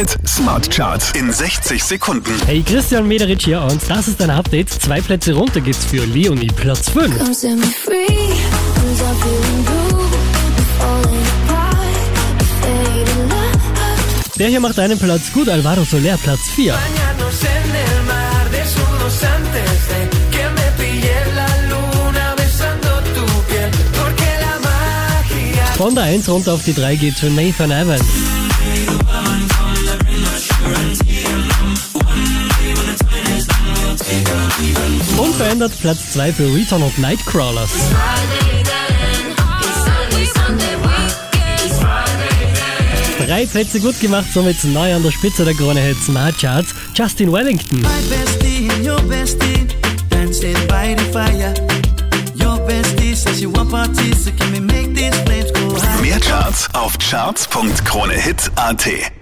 Hit Smart Charts in 60 Sekunden. Hey, Christian Mederich hier und das ist ein Update. Zwei Plätze runter geht's für Leonie, Platz 5. Come set me free, 'cause I'm feeling blue. I'm falling apart, fading love. Der hier macht einen Platz gut, Alvaro Soler, Platz 4. Bañarnos en el mar, desnudos antes de que me pille la luna besando tu piel. Porque la magia Von der 1 runter auf die 3 geht's für Nathan Evans. Unverändert Platz 2 für Return of Nightcrawlers. Drei Plätze gut gemacht, somit neu an der Spitze der Krone Hit Smart Charts, Justin Wellington. Mehr Charts auf charts.kronehit.at.